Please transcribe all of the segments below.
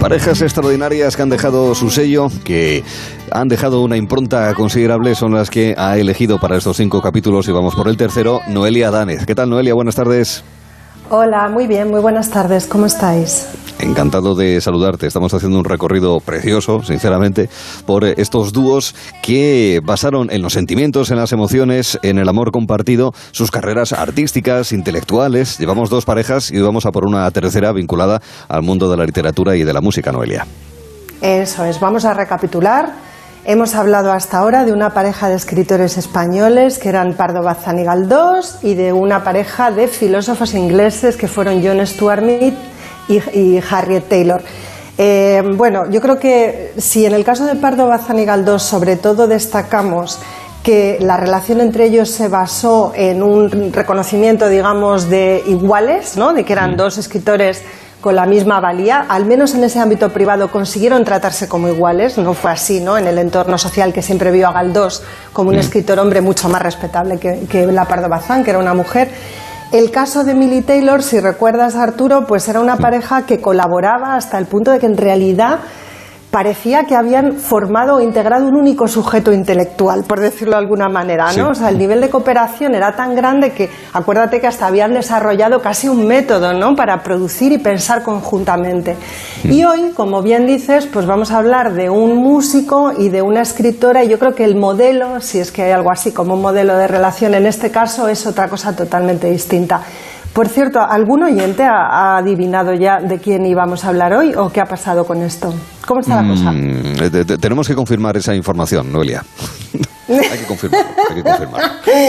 Parejas extraordinarias que han dejado su sello, que han dejado una impronta considerable, son las que ha elegido para estos cinco capítulos y vamos por el tercero, Noelia Danez. ¿Qué tal, Noelia? Buenas tardes. Hola, muy bien, muy buenas tardes, ¿cómo estáis? Encantado de saludarte. Estamos haciendo un recorrido precioso, sinceramente, por estos dúos que basaron en los sentimientos, en las emociones, en el amor compartido, sus carreras artísticas, intelectuales. Llevamos dos parejas y vamos a por una tercera vinculada al mundo de la literatura y de la música, Noelia. Eso es, vamos a recapitular. Hemos hablado hasta ahora de una pareja de escritores españoles que eran Pardo Bazán y Galdós y de una pareja de filósofos ingleses que fueron John Stuart Mill y, Harriet Taylor. Eh, bueno, yo creo que si en el caso de Pardo Bazán y Galdós sobre todo destacamos que la relación entre ellos se basó en un reconocimiento, digamos, de iguales, ¿no? de que eran mm. dos escritores con la misma valía, al menos en ese ámbito privado consiguieron tratarse como iguales, no fue así, ¿no? En el entorno social que siempre vio a Galdós como un mm. escritor hombre mucho más respetable que, que la Pardo Bazán, que era una mujer. El caso de Millie Taylor, si recuerdas Arturo, pues era una pareja que colaboraba hasta el punto de que en realidad parecía que habían formado o integrado un único sujeto intelectual, por decirlo de alguna manera, ¿no? O sea, el nivel de cooperación era tan grande que acuérdate que hasta habían desarrollado casi un método, ¿no? Para producir y pensar conjuntamente. Y mm. hoy, como bien dices, pues vamos a hablar de un músico y de una escritora y yo creo que el modelo, si es que hay algo así como un modelo de relación en este caso, es otra cosa totalmente distinta. Por cierto, ¿algún oyente ha, adivinado ya de quién íbamos a hablar hoy o qué ha pasado con esto? ¿Cómo está la cosa? Mm, eh, tenemos que confirmar esa información, Noelia. hay que confirmar, hay que confirmar.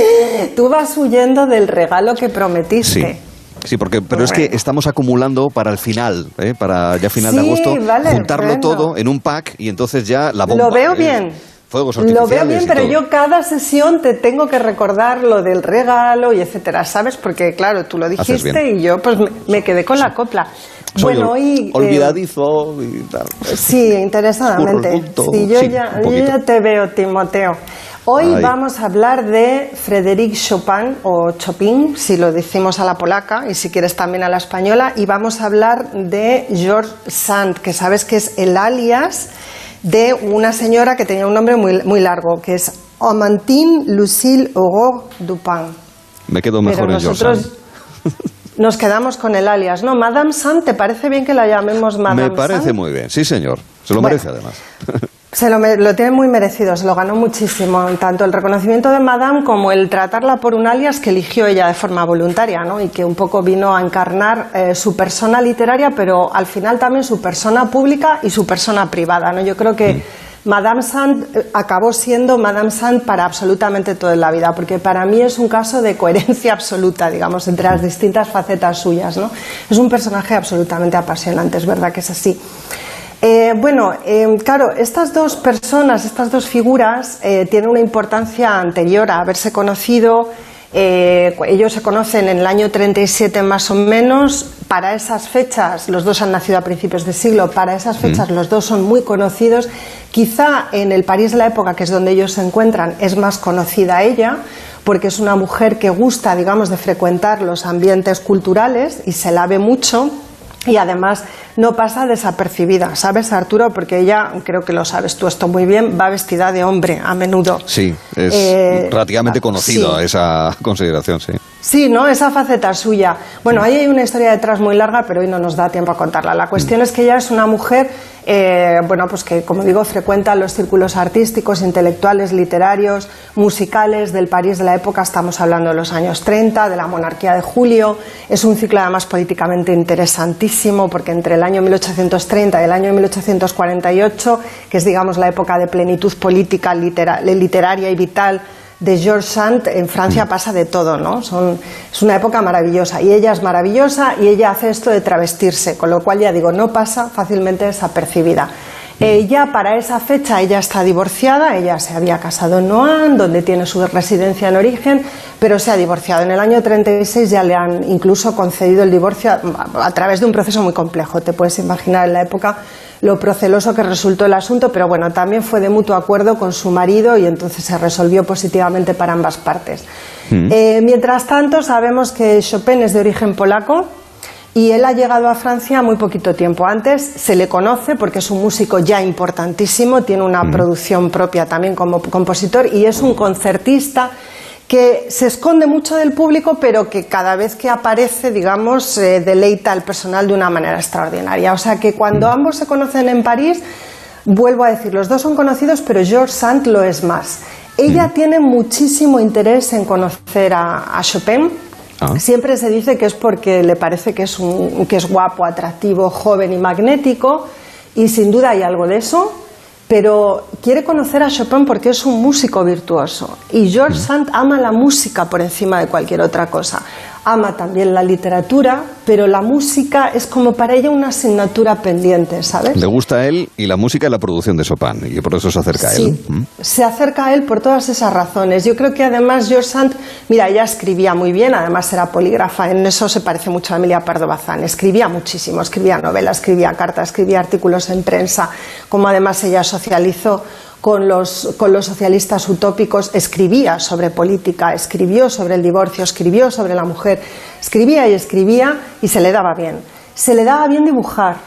Tú vas huyendo del regalo que prometiste. Sí. porque, pero es que estamos acumulando para el final, ¿eh? para ya final de agosto, juntarlo todo en un pack y entonces ya la bomba. Lo veo bien. Lo veo bien, pero yo cada sesión te tengo que recordar lo del regalo y etcétera, ¿sabes? Porque claro, tú lo dijiste y yo pues me, quedé con la copla. Bueno, eh, olvidadizo y tal. Sí, interesadamente. Sí, yo, ya, yo ya te veo, Timoteo. Hoy vamos a hablar de Frédéric Chopin o Chopin, si lo decimos a la polaca y si quieres también a la española, y vamos a hablar de George Sand, que sabes que es el alias de una señora que tenía un nombre muy, muy largo, que es Amantine Lucille Aurore Dupin. Me quedo mejor en nosotros Nos quedamos con el alias, ¿no? Madame Sand, ¿te parece bien que la llamemos Madame Me parece muy bien, sí señor. Se lo merece además. Se lo, lo, tiene muy merecido, se lo ganó muchísimo, tanto el reconocimiento de Madame como el tratarla por un alias que eligió ella de forma voluntaria, ¿no? Y que un poco vino a encarnar eh, su persona literaria, pero al final también su persona pública y su persona privada, ¿no? Yo creo que mm. Madame Sand eh, acabó siendo Madame Sand para absolutamente toda la vida, porque para mí es un caso de coherencia absoluta, digamos, entre las distintas facetas suyas, ¿no? Es un personaje absolutamente apasionante, es verdad que es así. Eh, bueno, eh, claro, estas dos personas, estas dos figuras, tienen una importancia anterior a haberse conocido. Ellos se conocen en el año 37 más o menos. Para esas fechas, los dos han nacido a principios de siglo, para esas mm. fechas los dos son muy conocidos. Quizá en el París de la época, que es donde ellos se encuentran, es más conocida ella, porque es una mujer que gusta, digamos, de frecuentar los ambientes culturales y se la ve mucho y además no pasa desapercibida, ¿sabes, Arturo? Porque ella, creo que lo sabes tú esto muy bien, va vestida de hombre a menudo. Sí, es eh, relativamente conocido esa consideración, sí. Sí, ¿no? Esa faceta suya. Bueno, ahí hay una historia detrás muy larga, pero hoy no nos da tiempo a contarla. La cuestión mm. es que ella es una mujer, eh, bueno, pues que, como digo, frecuenta los círculos artísticos, intelectuales, literarios, musicales del París de la época. Estamos hablando de los años 30, de la monarquía de Julio. Es un ciclo, además, políticamente interesantísimo, porque entre el año 1830 y el año 1848, que es, digamos, la época de plenitud política, literaria y vital, de George Sand, en Francia pasa de todo, ¿no? es una época maravillosa y ella es maravillosa y ella hace esto de travestirse, con lo cual ya digo, no pasa fácilmente desapercibida. Ella, para esa fecha, ella está divorciada, ella se había casado en Noan, donde tiene su residencia en origen, pero se ha divorciado. En el año 36 ya le han incluso concedido el divorcio a, a través de un proceso muy complejo. Te puedes imaginar en la época lo proceloso que resultó el asunto, pero bueno, también fue de mutuo acuerdo con su marido y entonces se resolvió positivamente para ambas partes. Eh, mientras tanto, sabemos que Chopin es de origen polaco y él ha llegado a Francia muy poquito tiempo antes. Se le conoce porque es un músico ya importantísimo, tiene una producción propia también como compositor y es un concertista que se esconde mucho del público, pero que cada vez que aparece, digamos, eh, deleita al personal de una manera extraordinaria. O sea que cuando ambos se conocen en París, vuelvo a decir, los dos son conocidos, pero George Sand lo es más. Ella tiene muchísimo interés en conocer a, a Chopin. Siempre se dice que es porque le parece que es, un, que es guapo, atractivo, joven y magnético, y sin duda hay algo de eso pero quiere conocer a Chopin porque es un músico virtuoso. Y George Sand ama la música por encima de cualquier otra cosa ama también la literatura, pero la música es como para ella una asignatura pendiente, ¿sabes? Le gusta a él y la música y la producción de Chopin, y por eso se acerca a él. ¿Mm? se acerca a él por todas esas razones. Yo creo que además George Sand, mira, ella escribía muy bien, además era polígrafa, en eso se parece mucho a Emilia Pardo Bazán. Escribía muchísimo, escribía novelas, escribía cartas, escribía artículos en prensa, como además ella socializó con los, con los socialistas utópicos, escribía sobre política, escribió sobre el divorcio, escribió sobre la mujer, escribía y escribía y se le daba bien. Se le daba bien dibujar,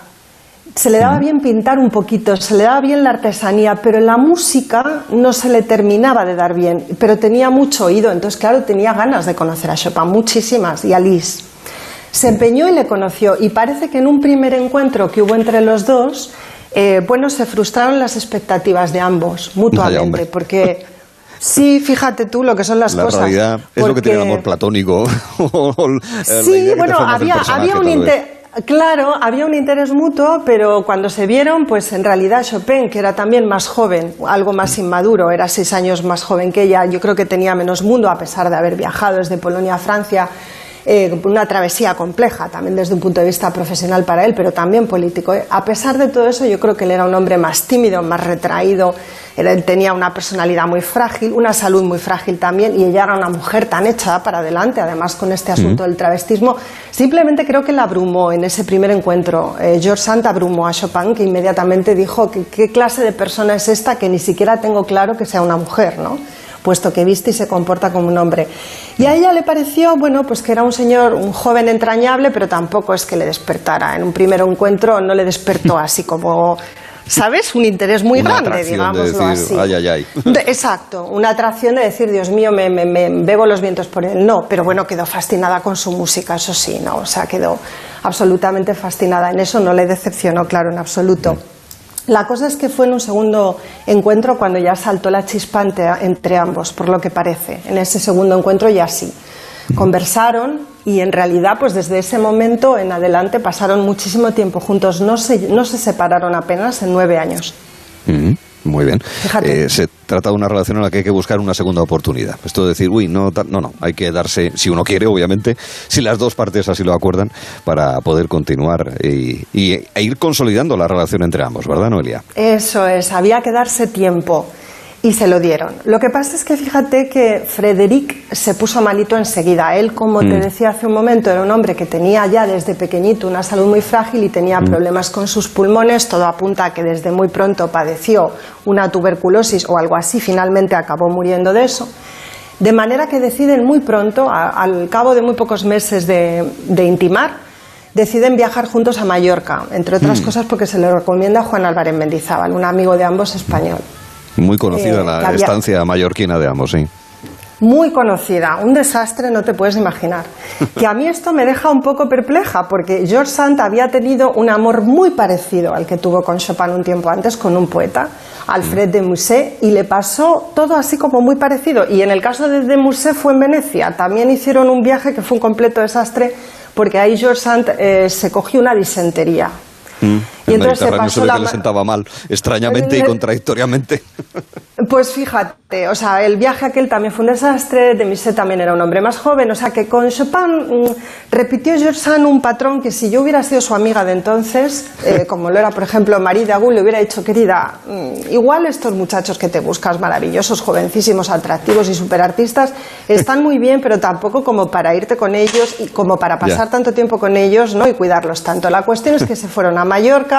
se le daba bien pintar un poquito, se le daba bien la artesanía, pero la música no se le terminaba de dar bien, pero tenía mucho oído, entonces claro, tenía ganas de conocer a Chopin, muchísimas, y a Liszt. Se empeñó y le conoció, y parece que en un primer encuentro que hubo entre los dos, eh, bueno, se frustraron las expectativas de ambos Vaya, mutuamente, hombre. porque sí, fíjate tú lo que son las La cosas. realidad es lo que tiene el amor platónico. Sí, bueno, había, había un interés. Claro, había un interés mutuo, pero cuando se vieron, pues en realidad Chopin, que era también más joven, algo más inmaduro, era seis años más joven que ella, yo creo que tenía menos mundo, a pesar de haber viajado desde Polonia a Francia, eh, una travesía compleja, también desde un punto de vista profesional para él, pero también político. ¿eh? A pesar de todo eso, yo creo que él era un hombre más tímido, más retraído, él tenía una personalidad muy frágil, una salud muy frágil también, y ella era una mujer tan echada para adelante, además con este asunto del travestismo. Simplemente creo que la abrumó en ese primer encuentro. Eh, George Sand abrumó a Chopin, que inmediatamente dijo que qué clase de persona es esta que ni siquiera tengo claro que sea una mujer, ¿no? Puesto que viste y se comporta como un hombre. Y a ella le pareció, bueno, pues que era un señor, un joven entrañable, pero tampoco es que le despertara. En un primer encuentro no le despertó así como, ¿sabes? Un interés muy Una grande, de digámoslo decir, así. "Ay, ay, ay". Exacto, una atracción de decir, Dios mío, me, me- me bebo los vientos por él. No, pero bueno, quedó fascinada con su música, eso sí, ¿no? O sea, quedó absolutamente fascinada. En eso no le decepcionó, claro, en absoluto. La cosa es que fue en un segundo encuentro cuando ya saltó la chispa entre ambos, por lo que parece. En ese segundo encuentro ya sí. Conversaron y en realidad, pues desde ese momento en adelante pasaron muchísimo tiempo juntos. No se, no se separaron apenas en nueve años. Mm, Muy bien. Eh, se trata de una relación en la que hay que buscar una segunda oportunidad. Esto de decir, uy, no, no, no, hay que darse, si uno quiere, obviamente, si las dos partes así lo acuerdan, para poder continuar y, y- e ir consolidando la relación entre ambos, ¿verdad, Noelia? Eso es, había que darse tiempo y se lo dieron. Lo que pasa es que fíjate que Frederic se puso malito enseguida. Él, como te decía hace un momento, era un hombre que tenía ya desde pequeñito una salud muy frágil y tenía problemas con sus pulmones. Todo apunta a que desde muy pronto padeció una tuberculosis o algo así. Finalmente acabó muriendo de eso. De manera que deciden muy pronto, a- al cabo de muy pocos meses de, de intimar, deciden viajar juntos a Mallorca, entre otras cosas porque se lo recomienda a Juan Álvarez Mendizábal, un amigo de ambos español. Muy conocida Eh, la había- estancia mallorquina de ambos, sí. Muy conocida, un desastre, no te puedes imaginar. Que a mí esto me deja un poco perpleja, porque George Sand había tenido un amor muy parecido al que tuvo con Chopin un tiempo antes, con un poeta, Alfred de Musset, y le pasó todo así como muy parecido. Y en el caso de de Musset fue en Venecia. También hicieron un viaje que fue un completo desastre, porque ahí George Sand eh, se cogió una disentería. Y entonces se, ve que le sentaba mal, extrañamente y contradictoriamente. Pues fíjate, o sea, el viaje aquel también fue un desastre, Demisé también era un hombre más joven, o sea que con Chopin mm, repitió George Sand un patrón que si yo hubiera sido su amiga de entonces, eh, como lo era por ejemplo Marie de Agul, le hubiera dicho, querida, mm, igual estos muchachos que te buscas maravillosos, jovencísimos, atractivos y superartistas, están muy bien, pero tampoco como para irte con ellos y como para pasar tanto tiempo con ellos ¿no? y cuidarlos tanto. La cuestión es que se fueron a Mallorca,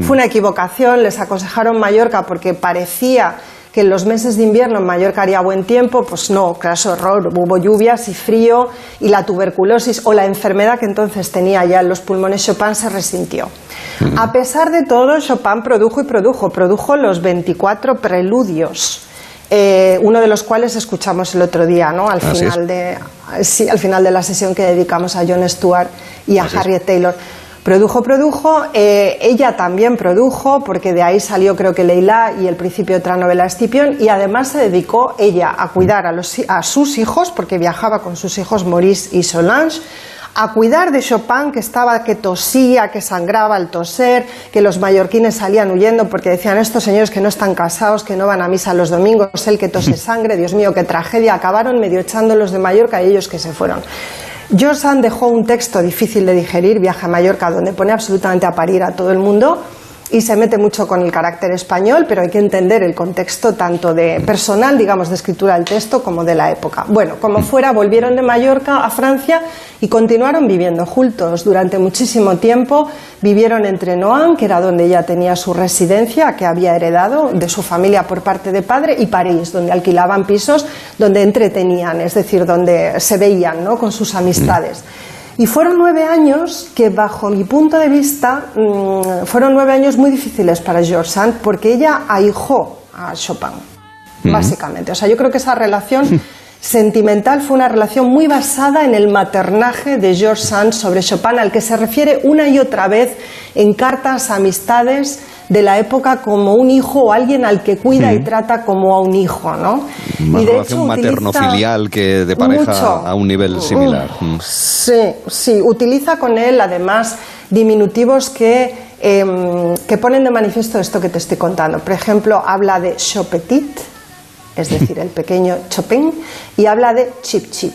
fue una equivocación, les aconsejaron Mallorca porque parecía que en los meses de invierno en Mallorca haría buen tiempo, pues no, craso error, hubo lluvias y frío y la tuberculosis o la enfermedad que entonces tenía ya en los pulmones Chopin se resintió. A pesar de todo, Chopin produjo y produjo, produjo los 24 preludios. Eh, uno de los cuales escuchamos el otro día, ¿no? Al final, de, sí, al final de la sesión que dedicamos a John Stewart y a Harriet Taylor. Produjo, produjo, eh, ella también produjo, porque de ahí salió creo que Leila y el principio de otra novela Escipión, y además se dedicó ella a cuidar a, los, a sus hijos, porque viajaba con sus hijos Maurice y Solange, a cuidar de Chopin, que estaba, que tosía, que sangraba al toser, que los mallorquines salían huyendo porque decían estos señores que no están casados, que no van a misa los domingos, el que tose sangre, Dios mío, qué tragedia, acabaron medio echándolos de Mallorca y ellos que se fueron. George dejó un texto difícil de digerir, Viaje a Mallorca, donde pone absolutamente a parir a todo el mundo y se mete mucho con el carácter español, pero hay que entender el contexto tanto de personal, digamos, de escritura del texto como de la época. Bueno, como fuera, volvieron de Mallorca a Francia y continuaron viviendo juntos durante muchísimo tiempo. Vivieron entre Noan, que era donde ella tenía su residencia, que había heredado de su familia por parte de padre, y París, donde alquilaban pisos, donde entretenían, es decir, donde se veían ¿no? con sus amistades. Y fueron nueve años que, bajo mi punto de vista, mm, fueron nueve años muy difíciles para George Sand porque ella ahijó a Chopin, básicamente. O sea, yo creo que esa relación sentimental fue una relación muy basada en el maternaje de George Sand sobre Chopin, al que se refiere una y otra vez en cartas, amistades de la época como un hijo o alguien al que cuida y trata como a un hijo, ¿no? Una relación materno-filial que de pareja a un nivel similar. Mm. Sí, sí, utiliza con él además diminutivos que, em, que ponen de manifiesto esto que te estoy contando. Por ejemplo, habla de Chopetit, es decir, el pequeño Chopin, y habla de Chip Chip.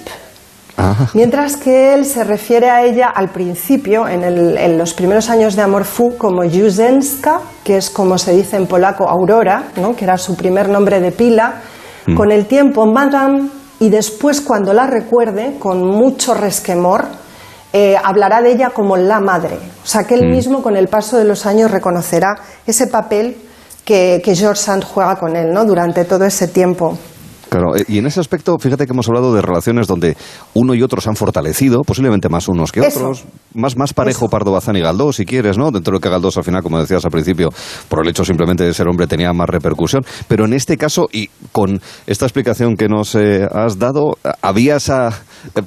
Mientras que él se refiere a ella al principio, en, los primeros años de Amor Fu, como Juzenska, que es como se dice en polaco Aurora, ¿no? que era su primer nombre de pila, mm. con el tiempo Madame, y después cuando la recuerde, con mucho resquemor, eh, hablará de ella como la madre. O sea que él mm. mismo con el paso de los años reconocerá ese papel que, que George Sand juega con él ¿no? durante todo ese tiempo. Claro, eh, y en ese aspecto, fíjate que hemos hablado de relaciones donde uno y otro se han fortalecido, posiblemente más unos que otros, más, más parejo Pardo Bazán y Galdós, si quieres, ¿no? Dentro de que Galdós al final, como decías al principio, por el hecho simplemente de ser hombre tenía más repercusión, pero en este caso, y con esta explicación que nos eh, has dado, ¿había esa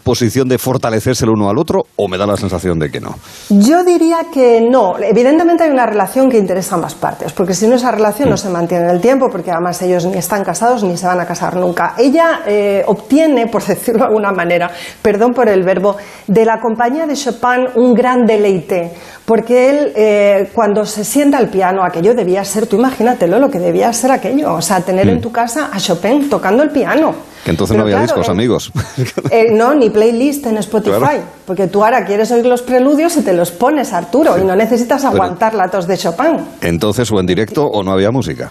posición de fortalecerse el uno al otro o me da la sensación de que no? Yo diría que no. Evidentemente hay una relación que interesa a ambas partes, porque si no esa relación no mm. se mantiene en el tiempo, porque además ellos ni están casados ni se van a casar nunca ella eh, obtiene, por decirlo de alguna manera, perdón por el verbo, de la compañía de Chopin un gran deleite, porque él eh, cuando se sienta al piano, aquello debía ser, tú imagínatelo, lo que debía ser aquello, o sea, tener en mm. tu casa a Chopin tocando el piano. Que entonces no había discos, amigos. Eh, no, ni playlist en Spotify. Porque tú ahora quieres oír los preludios y te los pones, Arturo, y no necesitas aguantar la tos de Chopin. Entonces, o en directo o no había música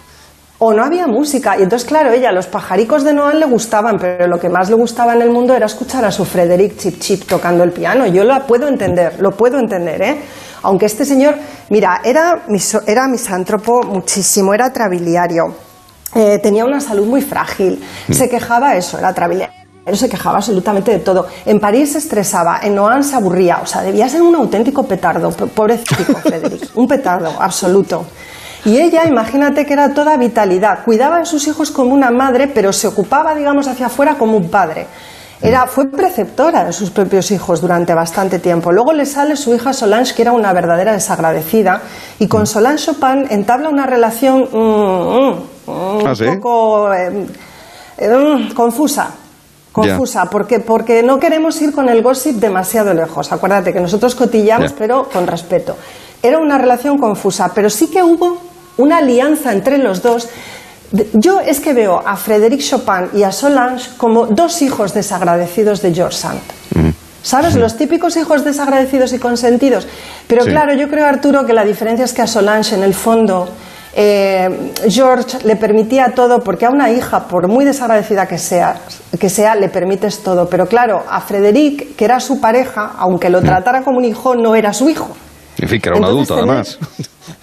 o no había música. Y entonces, claro, ella, los pajaricos de Noel le gustaban, pero lo que más le gustaba en el mundo era escuchar a su Frederick Chip Chip tocando el piano. Yo lo puedo entender, lo puedo entender, ¿eh? Aunque este señor, mira, era, era misántropo muchísimo, era trabiliario, eh, tenía una salud muy frágil, mm. se quejaba eso, era trabiliario. Él se quejaba absolutamente de todo. En París se estresaba, en Noan se aburría. O sea, debía ser un auténtico petardo. Pobrecito Frederick. Un petardo, absoluto. Y ella, imagínate que era toda vitalidad, cuidaba de sus hijos como una madre, pero se ocupaba, digamos, hacia afuera como un padre. Era, fue preceptora de sus propios hijos durante bastante tiempo. Luego le sale su hija Solange, que era una verdadera desagradecida, y con Solange Chopin entabla una relación mm, mm, mm, ¿Ah, un poco eh, eh, confusa. Confusa, porque, porque no queremos ir con el gossip demasiado lejos. Acuérdate que nosotros cotillamos, pero con respeto. era una relación confusa, pero sí que hubo una alianza entre los dos. Yo es que veo a Frédéric Chopin y a Solange como dos hijos desagradecidos de George Sand. Mm. ¿Sabes? Los típicos hijos desagradecidos y consentidos. Pero claro, yo creo, Arturo, que la diferencia es que a Solange, en el fondo, eh, George le permitía todo, porque a una hija, por muy desagradecida que sea, que sea, le permites todo. Pero claro, a Frederic, que era su pareja, aunque lo mm. tratara como un hijo, no era su hijo. En fin, que era un adulto, además.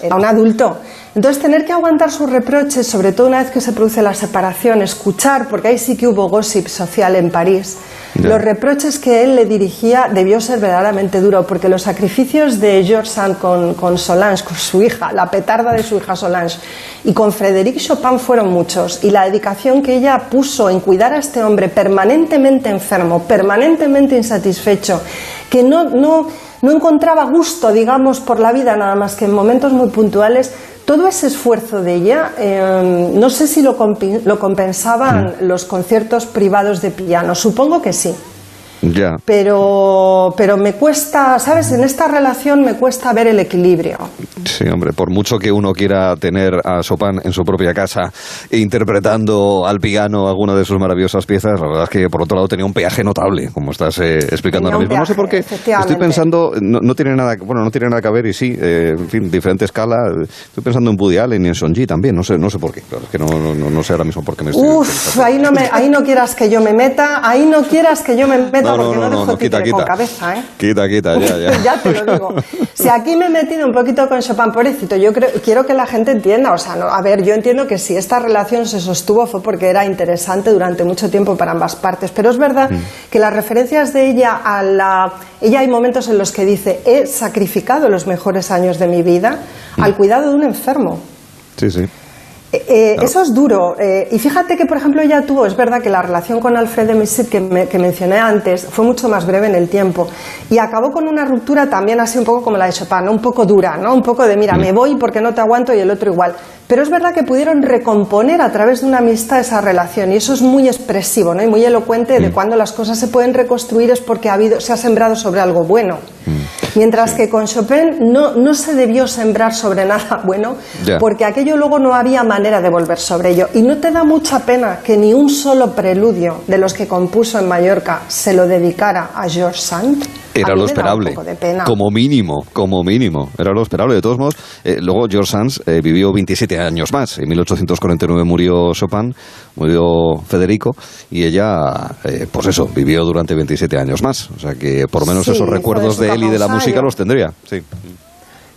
Era un adulto. Entonces, tener que aguantar sus reproches, sobre todo una vez que se produce la separación, escuchar, porque ahí sí que hubo gossip social en París, los reproches que él le dirigía debió ser verdaderamente duro, porque los sacrificios de George Sand con, con Solange, con su hija, la petarda de su hija Solange, y con Frédéric Chopin fueron muchos. Y la dedicación que ella puso en cuidar a este hombre permanentemente enfermo, permanentemente insatisfecho, que no, no, no encontraba gusto, digamos, por la vida, nada más que en momentos muy puntuales, todo ese esfuerzo de ella, em, no sé si lo, lo compensaban los conciertos privados de piano, supongo que sí. Ya. Pero, pero me cuesta, ¿sabes? En esta relación me cuesta ver el equilibrio. Sí, hombre, por mucho que uno quiera tener a Chopin en su propia casa interpretando al piano alguna de sus maravillosas piezas, la verdad es que por otro lado tenía un peaje notable, como estás eh, explicando ahora mismo. no sé por qué. Estoy pensando, no, tiene nada, bueno, no tiene nada que ver y sí, eh, en fin, diferente escala. Estoy pensando en Woody Allen y en Sonji también. No sé, no sé por qué. Claro, es que no, no, sé ahora mismo por qué me estoy. Uf, ahí no me, ahí no quieras que yo me meta, ahí no quieras que yo me meta no, no, no, no, quita, quita. cabeza, ¿eh? Quita, quita, ya, ya. ya te lo digo. Si aquí me he metido un poquito con Chopin, pobrecito, yo creo, quiero que la gente entienda, o sea, no, a ver, yo entiendo que si esta relación se sostuvo fue porque era interesante durante mucho tiempo para ambas partes, pero es verdad mm. que las referencias de ella a la... Ella hay momentos en los que dice, he sacrificado los mejores años de mi vida al mm. cuidado de un enfermo. Sí, sí. Eh, eh, eso es duro. Eh, y fíjate que, por ejemplo, ella tuvo, es verdad que la relación con Alfred de Missit que, que, mencioné antes fue mucho más breve en el tiempo. Y acabó con una ruptura también así un poco como la de Chopin, un poco dura, ¿no? Un poco de, mira, me voy porque no te aguanto y el otro igual. Pero es verdad que pudieron recomponer a través de una amistad esa relación. Y eso es muy expresivo ¿no? y muy elocuente de cuando las cosas se pueden reconstruir es porque ha habido, se ha sembrado sobre algo bueno. Mientras que con Chopin no, no se debió sembrar sobre nada bueno, porque aquello luego no había manera de volver sobre ello. Y no te da mucha pena que ni un solo preludio de los que compuso en Mallorca se lo dedicara a George Sand. Era lo esperable. Como mínimo, como mínimo. Era lo esperable. De todos modos, eh, luego George Sands eh, vivió 27 años más. En 1849 murió Chopin, murió Federico, y ella, eh, pues eso, vivió durante 27 años más. O sea que por lo menos esos recuerdos de él y de la música los tendría. Sí.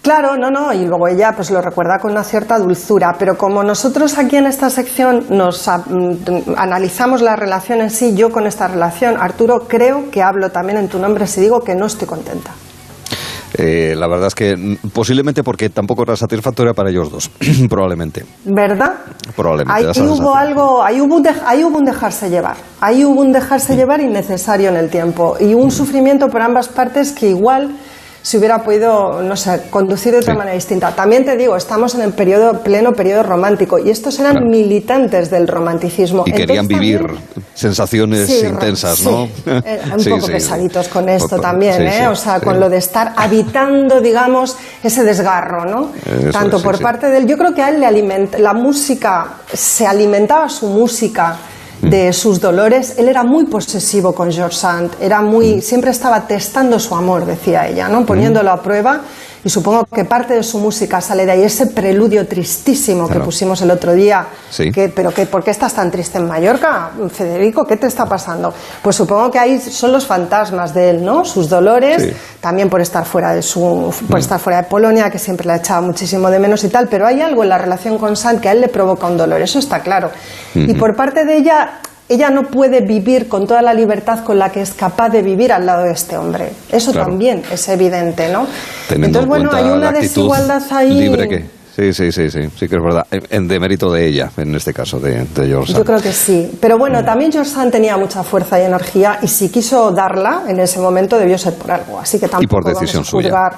Claro, no, no, y luego ella pues lo recuerda con una cierta dulzura, pero como nosotros aquí en esta sección nos mm, analizamos la relación en sí, yo con esta relación, Arturo, creo que hablo también en tu nombre si digo que no estoy contenta. Eh, la verdad es que mm, posiblemente porque tampoco era satisfactoria para ellos dos, probablemente. ¿Verdad? Probablemente. Ahí hubo algo, ahí hubo, un ahí hubo un dejarse llevar, ahí hubo un dejarse llevar innecesario en el tiempo y un sufrimiento por ambas partes que igual si hubiera podido, no sé, conducir de otra manera distinta. También te digo, estamos en el periodo, pleno periodo romántico y estos eran militantes del romanticismo. Y querían vivir sensaciones intensas, ¿no? Eh, un poco pesaditos con esto también, ¿eh? o sea, con lo de estar habitando, digamos, ese desgarro, ¿no? Tanto por parte de él, yo creo que a él le alimenta, la música, se alimentaba su música de sus dolores, él era muy posesivo con George Sand, era muy, mm. siempre estaba testando su amor, decía ella, ¿no? poniéndolo a prueba y supongo que parte de su música sale de ahí, ese preludio tristísimo que pusimos el otro día. Que, pero que, ¿por qué estás tan triste en Mallorca, Federico? ¿Qué te está pasando? Pues supongo que ahí son los fantasmas de él, ¿no? Sus dolores, también por estar fuera de su, por mm. estar fuera de Polonia, que siempre le ha echado muchísimo de menos y tal, pero hay algo en la relación con Sant que a él le provoca un dolor, eso está claro. Y por parte de ella, ella no puede vivir con toda la libertad con la que es capaz de vivir al lado de este hombre. Eso también es evidente, ¿no? Entonces, bueno, hay una desigualdad ahí. Libre que... Sí, sí, sí, sí, sí que es verdad. En demérito de ella, en este caso, de, de George Yo creo que sí. Pero bueno, también George Sand tenía mucha fuerza y energía y si quiso darla en ese momento debió ser por algo. Así que tampoco y por decisión suya.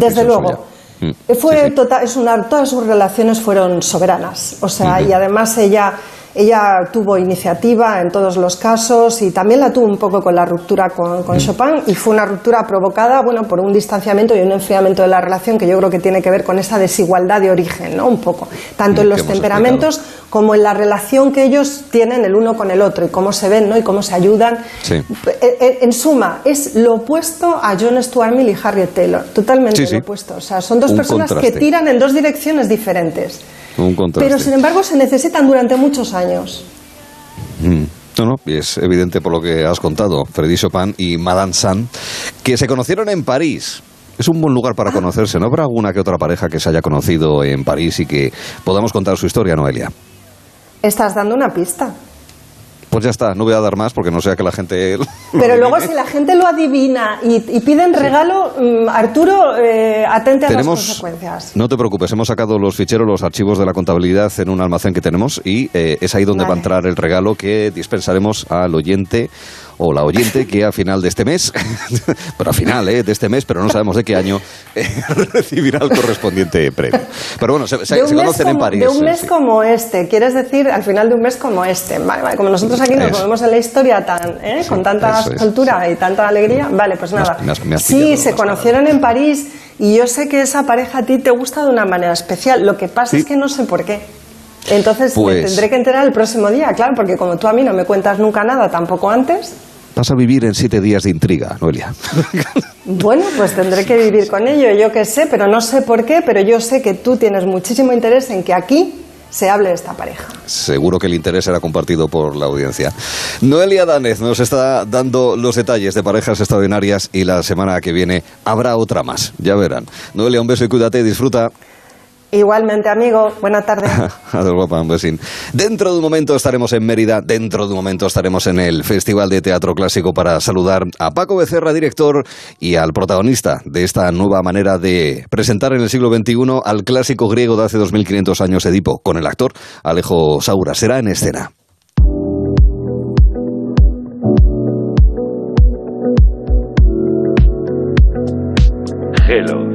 desde luego. Mm. Fue Total, es una, todas sus relaciones fueron soberanas. O sea, y además ella ella tuvo iniciativa en todos los casos y también la tuvo un poco con la ruptura con, con Chopin y fue una ruptura provocada bueno, por un distanciamiento y un enfriamiento de la relación que yo creo que tiene que ver con esa desigualdad de origen, ¿no? Un poco, tanto en Que los temperamentos como en la relación que ellos tienen el uno con el otro y cómo se ven ¿no? y cómo se ayudan. Sí. En, en- en suma, es lo opuesto a John Stuart Mill y Harriet Taylor, totalmente Sí, sí. lo opuesto. O sea, son dos Un personas contraste. que tiran en dos direcciones diferentes. Un contraste. Pero sin embargo se necesitan durante muchos años. Mm. No, no, es evidente por lo que has contado, Freddy Chopin y Madame Sand, que se conocieron en París. Es un buen lugar para conocerse. ¿No habrá alguna que otra pareja que se haya conocido en París y que podamos contar su historia, Noelia? Estás dando una pista. Pues ya está, no voy a dar más porque no sea que la gente... Pero luego si la gente lo adivina y, y piden regalo, mm, Arturo, eh, atente a las consecuencias. no te preocupes, hemos sacado los ficheros, los archivos de la contabilidad en un almacén que tenemos y eh, es ahí donde va a entrar el regalo que dispensaremos al oyente o la oyente que a final de este mes, pero a final eh, de este mes, pero no sabemos de qué año, eh, recibirá el correspondiente premio. Pero bueno, se, se- conocen en París. De un eh, mes sí. como este, quieres decir al final de un mes como este. Vale, vale, como nosotros aquí nos movemos en la historia tan, ¿eh? Sí, con tanta es, y tanta alegría, vale, pues Me nada. me has- me has sí, se conocieron en París y yo sé que esa pareja a ti te gusta de una manera especial. Lo que pasa es que no sé por qué. Entonces me Pues- tendré que enterar el próximo día, claro, porque como tú a mí no me cuentas nunca nada, tampoco antes. Vas a vivir en siete días de intriga, Noelia. Bueno, pues tendré que vivir con ello, yo qué sé, pero no sé por qué, pero yo sé que tú tienes muchísimo interés en que aquí se hable de esta pareja. Seguro que el interés era compartido por la audiencia. Noelia Danez nos está dando los detalles de parejas extraordinarias y la semana que viene habrá otra más. Ya verán. Noelia, un beso y cuídate, disfruta. Igualmente, amigo, buena tarde. Adiós, guapa, un besín. Dentro de un momento estaremos en Mérida, dentro de un momento estaremos en el Festival de Teatro Clásico para saludar a Paco Becerra, director, y al protagonista de esta nueva manera de presentar en el siglo XXI al clásico griego de hace 2500 años, Edipo, con el actor Alejo Saura. Será en escena. Hello.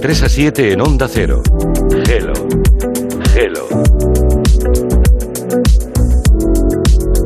3 a 7 en Onda Cero. Hello. Hello.